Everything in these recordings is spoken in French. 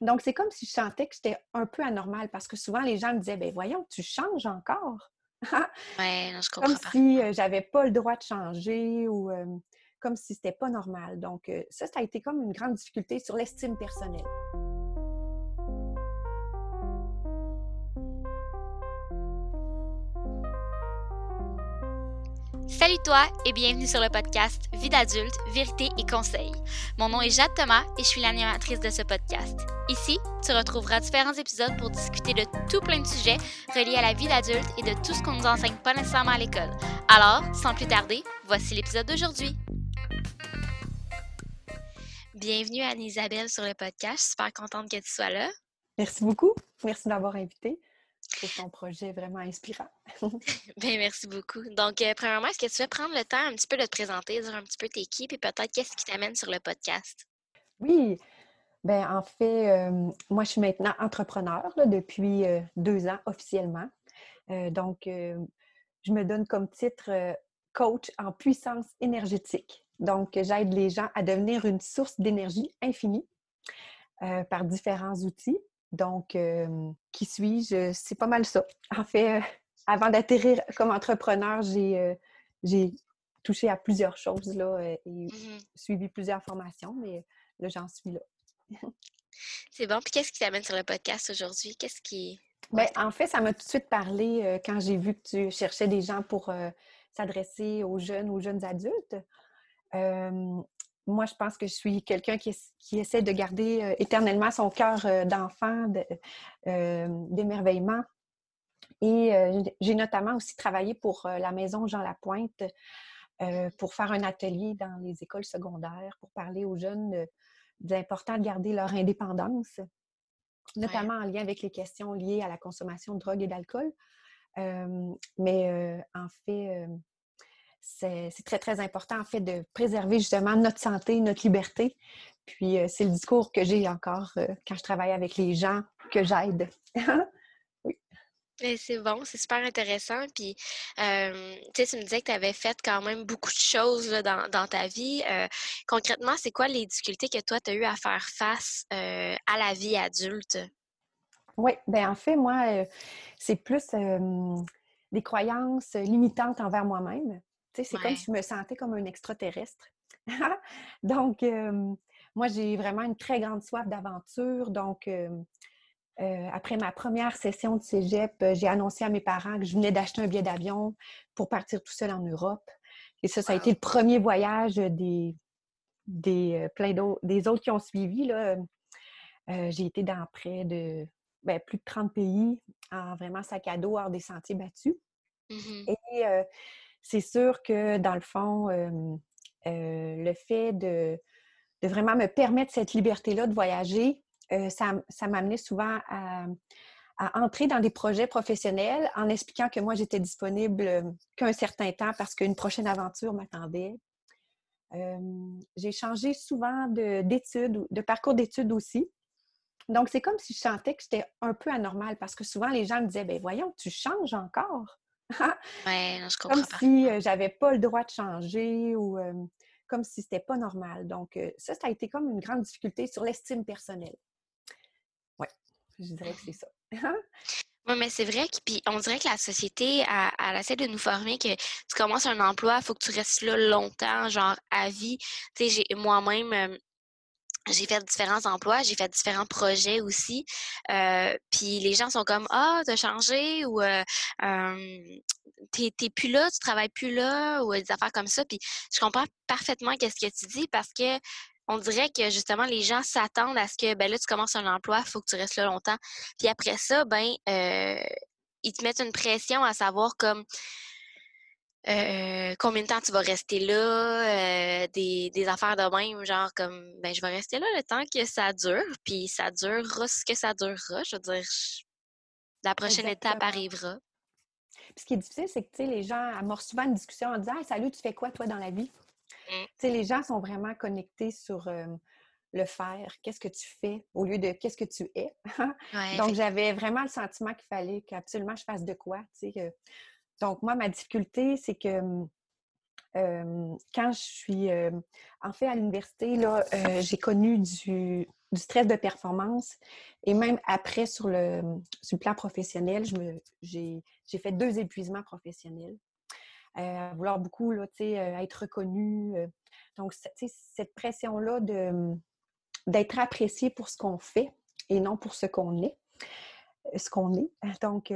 Donc, c'est comme si je sentais que j'étais un peu anormale parce que souvent, les gens me disaient, ben voyons, tu changes encore. ouais, je comprends. Comme si euh, j'avais pas le droit de changer ou euh, comme si c'était pas normal. Donc, euh, ça, ça a été comme une grande difficulté sur l'estime personnelle. Salut toi et bienvenue sur le podcast Vie d'adulte, vérité et conseils. Mon nom est Jade Thomas et je suis l'animatrice de ce podcast. Ici, tu retrouveras différents épisodes pour discuter de tout plein de sujets reliés à la vie d'adulte et de tout ce qu'on nous enseigne pas nécessairement à l'école. Alors, sans plus tarder, voici l'épisode d'aujourd'hui. Bienvenue Anne-Isabelle sur le podcast. Super contente que tu sois là. Merci beaucoup. Merci d'avoir invité pour ton projet vraiment inspirant. Bien, merci beaucoup. Donc, euh, premièrement, est-ce que tu veux prendre le temps un petit peu de te présenter, dire un petit peu tes équipe et peut-être qu'est-ce qui t'amène sur le podcast? Oui. Bien, en fait, euh, moi, je suis maintenant entrepreneur depuis euh, deux ans officiellement. donc, je me donne comme titre coach en puissance énergétique. Donc, j'aide les gens à devenir une source d'énergie infinie par différents outils. Donc, qui suis-je? C'est pas mal ça. En fait, avant d'atterrir comme entrepreneur, j'ai touché à plusieurs choses là, et mmh suivi plusieurs formations, mais là, j'en suis là. C'est bon. Puis qu'est-ce qui t'amène sur le podcast aujourd'hui? Qu'est-ce qui. Bien, en fait, ça m'a tout de suite parlé quand j'ai vu que tu cherchais des gens pour s'adresser aux jeunes, aux jeunes adultes moi, je pense que je suis quelqu'un qui, essaie de garder euh, éternellement son cœur euh, d'enfant, euh, d'émerveillement. Et j'ai notamment aussi travaillé pour la maison Jean Lapointe pour faire un atelier dans les écoles secondaires pour parler aux jeunes de, l'important de garder leur indépendance, notamment en lien avec les questions liées à la consommation de drogue et d'alcool. mais en fait, c'est très, très important, en fait, de préserver justement notre santé, notre liberté. Puis, euh, c'est le discours que j'ai encore euh, quand je travaille avec les gens que j'aide. oui. C'est bon, c'est super intéressant. Puis, euh, tu me disais que tu avais fait quand même beaucoup de choses dans, ta vie. concrètement, c'est quoi les difficultés que toi, tu as eu à faire face à la vie adulte? Oui, bien en fait, moi, c'est plus des croyances limitantes envers moi-même c'est comme si je me sentais comme un extraterrestre. donc, moi, j'ai vraiment une très grande soif d'aventure. Donc, après ma première session de cégep, j'ai annoncé à mes parents que je venais d'acheter un billet d'avion pour partir tout seul en Europe. Et ça, ça a été le premier voyage des, des, plein des autres qui ont suivi. j'ai été dans près de ben, plus de 30 pays en vraiment sac à dos hors des sentiers battus. Mmh Et c'est sûr que dans le fond, le fait de, vraiment me permettre cette liberté-là de voyager, ça, ça m'amenait souvent à, entrer dans des projets professionnels en expliquant que moi, j'étais disponible qu'un certain temps parce qu'une prochaine aventure m'attendait. j'ai changé souvent d'études, de, parcours d'études aussi. Donc, c'est comme si je sentais que j'étais un peu anormale parce que souvent, les gens me disaient, ben voyons, tu changes encore. ouais, je comprends. Comme si j'avais pas le droit de changer ou comme si c'était pas normal. Donc, ça, ça a été comme une grande difficulté sur l'estime personnelle. Oui, je dirais que c'est ça. Oui, mais c'est vrai qu'on dirait que la société, elle, essaie de nous former que tu commences un emploi, il faut que tu restes là longtemps, genre à vie. Tu sais, moi-même, j'ai fait différents emplois, j'ai fait différents projets aussi. Euh, puis les gens sont comme Ah, t'as changé ou euh, t'es plus là, tu travailles plus là ou des affaires comme ça. Puis je comprends parfaitement qu'est-ce que tu dis parce que on dirait que justement les gens s'attendent à ce que ben là, tu commences un emploi, faut que tu restes là longtemps. Puis après ça, ben euh, ils te mettent une pression à savoir comme euh, combien de temps tu vas rester là, euh, des, affaires de même, genre comme, ben, je vais rester là le temps que ça dure, puis ça durera ce que ça durera. Je veux dire, la prochaine étape arrivera. Puis ce qui est difficile, c'est que, les gens amorcent souvent une discussion en disant Salut, tu fais quoi, toi, dans la vie? Mmh. les gens sont vraiment connectés sur le faire, qu'est-ce que tu fais, au lieu de qu'est-ce que tu es. Donc, j'avais vraiment le sentiment qu'il fallait qu'absolument je fasse de quoi, tu sais, donc, moi, ma difficulté, c'est que quand je suis en fait à l'université, là, j'ai connu du stress de performance. Et même après, sur le, sur le plan professionnel, j'ai fait deux épuisements professionnels. Euh, vouloir beaucoup là, euh, être reconnu. Euh. donc, cette pression-là d'être apprécié pour ce qu'on fait et non pour ce qu'on est. Ce qu'on est. Donc,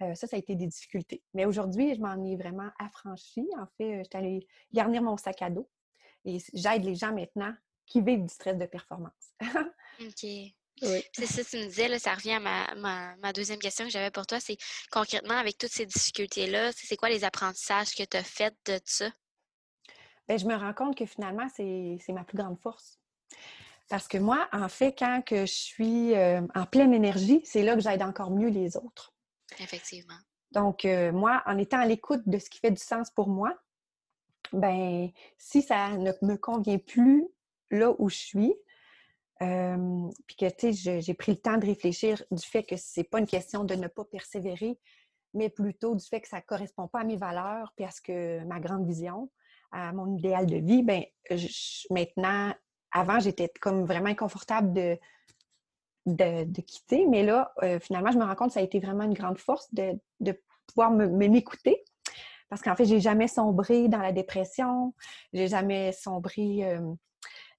ça, ça a été des difficultés. Mais aujourd'hui, je m'en ai vraiment affranchie. En fait, je suis allée garnir mon sac à dos et j'aide les gens maintenant qui vivent du stress de performance. OK. C'est ça, tu me disais, là, ça revient à ma, deuxième question que j'avais pour toi, c'est concrètement, avec toutes ces difficultés-là, c'est quoi les apprentissages que tu as faits de ça? Bien, je me rends compte que finalement, c'est ma plus grande force. Parce que moi, en fait, quand que je suis euh, en pleine énergie, c'est là que j'aide encore mieux les autres. Effectivement. Donc, euh, moi, en étant à l'écoute de ce qui fait du sens pour moi, ben si ça ne me convient plus là où je suis, puis que, tu sais, j'ai pris le temps de réfléchir du fait que c'est pas une question de ne pas persévérer, mais plutôt du fait que ça ne correspond pas à mes valeurs, puis à ce que ma grande vision, à mon idéal de vie, ben maintenant, avant, j'étais comme vraiment inconfortable de, de, quitter, mais là, euh, finalement, je me rends compte que ça a été vraiment une grande force de, de pouvoir m'écouter. Parce qu'en fait, j'ai jamais sombré dans la dépression, j'ai jamais sombré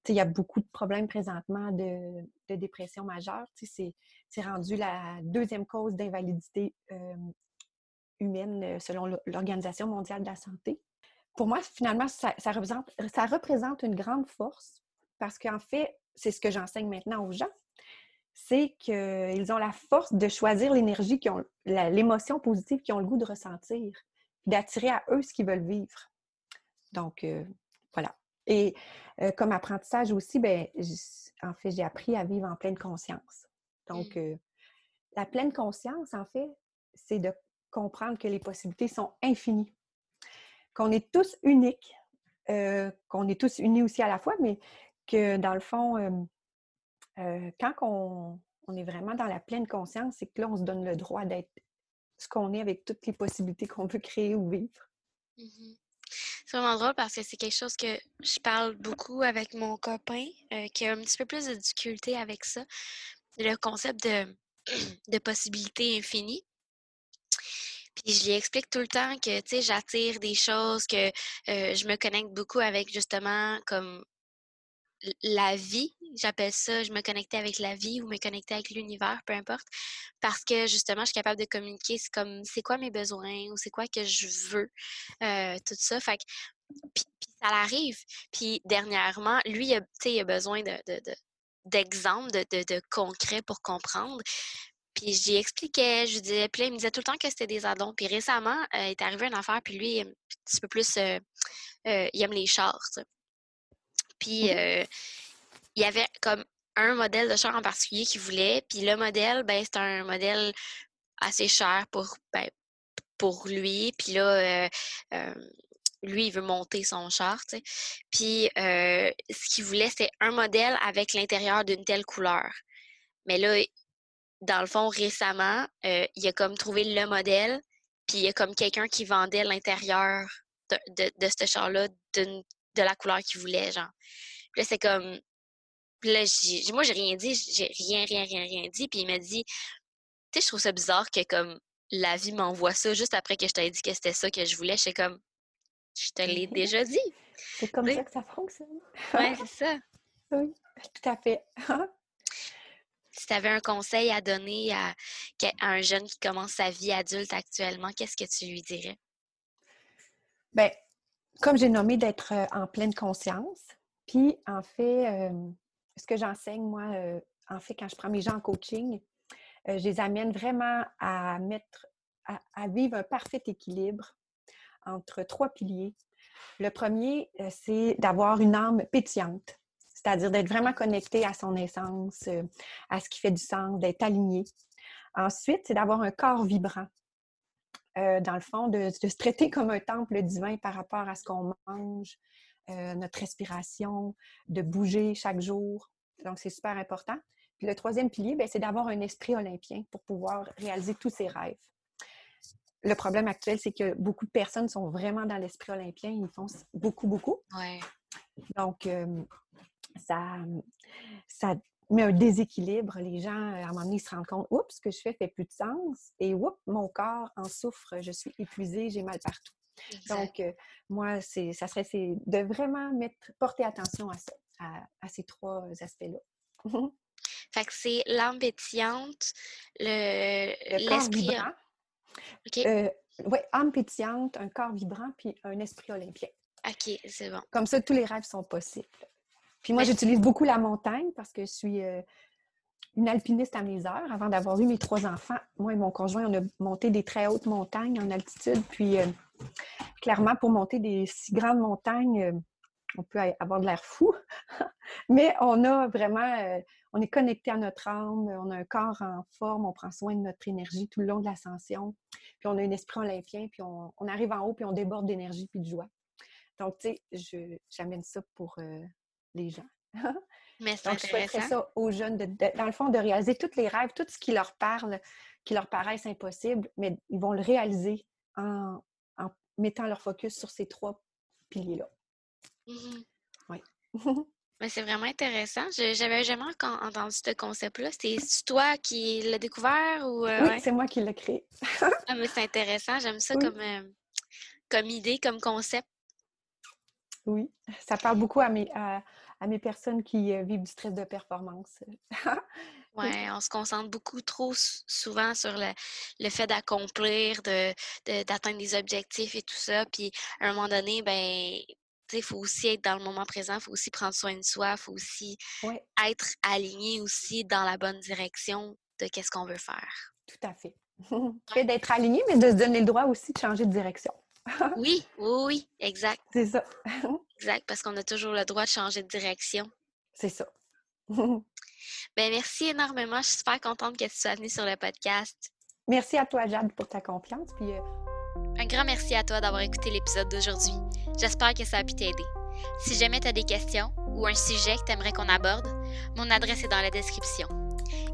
il y a beaucoup de problèmes présentement de, dépression majeure. C'est rendu la deuxième cause d'invalidité humaine euh, selon l'Organisation mondiale de la santé. Pour moi, finalement, ça, représente, ça représente une grande force parce qu'en fait, c'est ce que j'enseigne maintenant aux gens, c'est qu'ils ont la force de choisir l'énergie, l'émotion positive qu'ils ont le goût de ressentir, d'attirer à eux ce qu'ils veulent vivre. Donc, euh, voilà. Et comme apprentissage aussi, ben, en fait, j'ai appris à vivre en pleine conscience. Donc, mmh. la pleine conscience, en fait, c'est de comprendre que les possibilités sont infinies, qu'on est tous uniques, qu'on est tous unis aussi à la fois, mais que dans le fond, quand on, est vraiment dans la pleine conscience, c'est que là, on se donne le droit d'être ce qu'on est avec toutes les possibilités qu'on veut créer ou vivre. Mmh c'est vraiment drôle parce que c'est quelque chose que je parle beaucoup avec mon copain euh, qui a un petit peu plus de difficulté avec ça. Le concept de, de possibilités infinies. Puis je lui explique tout le temps que, tu sais, j'attire des choses, que euh, je me connecte beaucoup avec justement comme la vie, j'appelle ça, je me connectais avec la vie ou me connecter avec l'univers, peu importe, parce que justement, je suis capable de communiquer, c'est comme, c'est quoi mes besoins ou c'est quoi que je veux, euh, tout ça. Fait que, puis, ça l'arrive. Puis dernièrement, lui, il a, il a besoin de, d'exemples, de, de, de, concrets pour comprendre. Puis j'y expliquais, je lui disais, puis là, il me disait tout le temps que c'était des addons. Puis récemment, euh, il est arrivé une affaire, puis lui, un petit peu plus, euh, il aime les chars, puis il y avait comme un modèle de char en particulier qu'il voulait. Puis le modèle, ben, c'est un modèle assez cher pour, ben, pour lui. Puis là, lui, il veut monter son char, tu sais. Puis ce qu'il voulait, c'était un modèle avec l'intérieur d'une telle couleur. Mais là, dans le fond, récemment, il a comme trouvé le modèle, puis il y a comme quelqu'un qui vendait l'intérieur de, de, de ce char-là de la couleur qu'il voulait, genre. Puis là, c'est comme. Puis là, moi, j'ai rien dit, j'ai rien, rien, rien, rien dit. Puis il m'a dit, tu sais, je trouve ça bizarre que comme la vie m'envoie ça juste après que je t'ai dit que c'était ça que je voulais. Je comme, je te l'ai déjà dit. C'est comme ça que ça fonctionne. oui, c'est ça. Oui, tout à fait. si tu avais un conseil à donner à, un jeune qui commence sa vie adulte actuellement, qu'est-ce que tu lui dirais? Bien, comme j'ai nommé, d'être euh, en pleine conscience. Puis, en fait, euh, ce que j'enseigne, moi, euh, en fait, quand je prends mes gens en coaching, je les amène vraiment à mettre, à, vivre un parfait équilibre entre trois piliers. Le premier, c'est d'avoir une âme pétillante, c'est-à-dire d'être vraiment connecté à son essence, à ce qui fait du sens, d'être aligné. Ensuite, c'est d'avoir un corps vibrant. Euh, dans le fond, de, se traiter comme un temple divin par rapport à ce qu'on mange, euh, notre respiration, de bouger chaque jour. Donc, c'est super important. Puis le troisième pilier, ben, c'est d'avoir un esprit olympien pour pouvoir réaliser tous ses rêves. Le problème actuel, c'est que beaucoup de personnes sont vraiment dans l'esprit olympien. Ils font beaucoup, beaucoup. Ouais. Donc, euh, ça, ça met un déséquilibre. Les gens, à un moment donné, ils se rendent compte, oups, ce que je fais fait plus de sens. Et oups, mon corps en souffre, je suis épuisée, j'ai mal partout. Donc, euh, moi, c'est, ça serait de vraiment mettre, porter attention à ça, à, ces trois aspects-là. fait que c'est l'âme pétillante, le, l'esprit. Euh, oui, âme pétillante, un corps vibrant, puis un esprit olympien. OK, c'est bon. Comme ça, tous les rêves sont possibles. Puis moi, j'utilise beaucoup la montagne parce que je suis euh, une alpiniste à mes heures. Avant d'avoir eu mes trois enfants, moi et mon conjoint, on a monté des très hautes montagnes en altitude. Puis euh, clairement, pour monter des si grandes montagnes, euh, on peut avoir de l'air fou. Mais on a vraiment, on est connecté à notre âme, on a un corps en forme, on prend soin de notre énergie tout le long de l'ascension. Puis on a un esprit olympien, puis on, arrive en haut, puis on déborde d'énergie puis de joie. Donc, tu sais, j'amène ça pour les gens. Mais c'est intéressant. ça aux jeunes, dans le fond, de réaliser tous les rêves, tout ce qui leur parle, qui leur paraissent impossibles, mais ils vont le réaliser en, mettant leur focus sur ces trois piliers-là. Mmh oui. Mais c'est vraiment intéressant. Je n'avais jamais entendu ce concept-là. C'est toi qui l'as découvert ou. Euh, oui, c'est moi qui l'ai créé. ah, mais c'est intéressant. J'aime ça comme, euh, comme idée, comme concept. Oui, ça parle beaucoup à mes, à, mes personnes qui euh, vivent du stress de performance. oui, on se concentre beaucoup trop souvent sur le, fait d'accomplir, de, d'atteindre des objectifs et tout ça. Puis à un moment donné, ben il faut aussi être dans le moment présent, il faut aussi prendre soin de soi, il faut aussi être aligné aussi dans la bonne direction de qu'est-ce qu'on veut faire. Tout à fait. fait d'être aligné, mais de se donner le droit aussi de changer de direction oui, oui, oui, exact. C'est ça. exact, parce qu'on a toujours le droit de changer de direction. C'est ça. Ben, merci énormément. Je suis super contente que tu sois venue sur le podcast. Merci à toi, Jade, pour ta confiance. Puis, euh, Un grand merci à toi d'avoir écouté l'épisode d'aujourd'hui. J'espère que ça a pu t'aider. Si jamais tu as des questions ou un sujet que tu aimerais qu'on aborde, mon adresse est dans la description.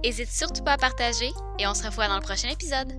N'hésite surtout pas à partager et on se revoit dans le prochain épisode.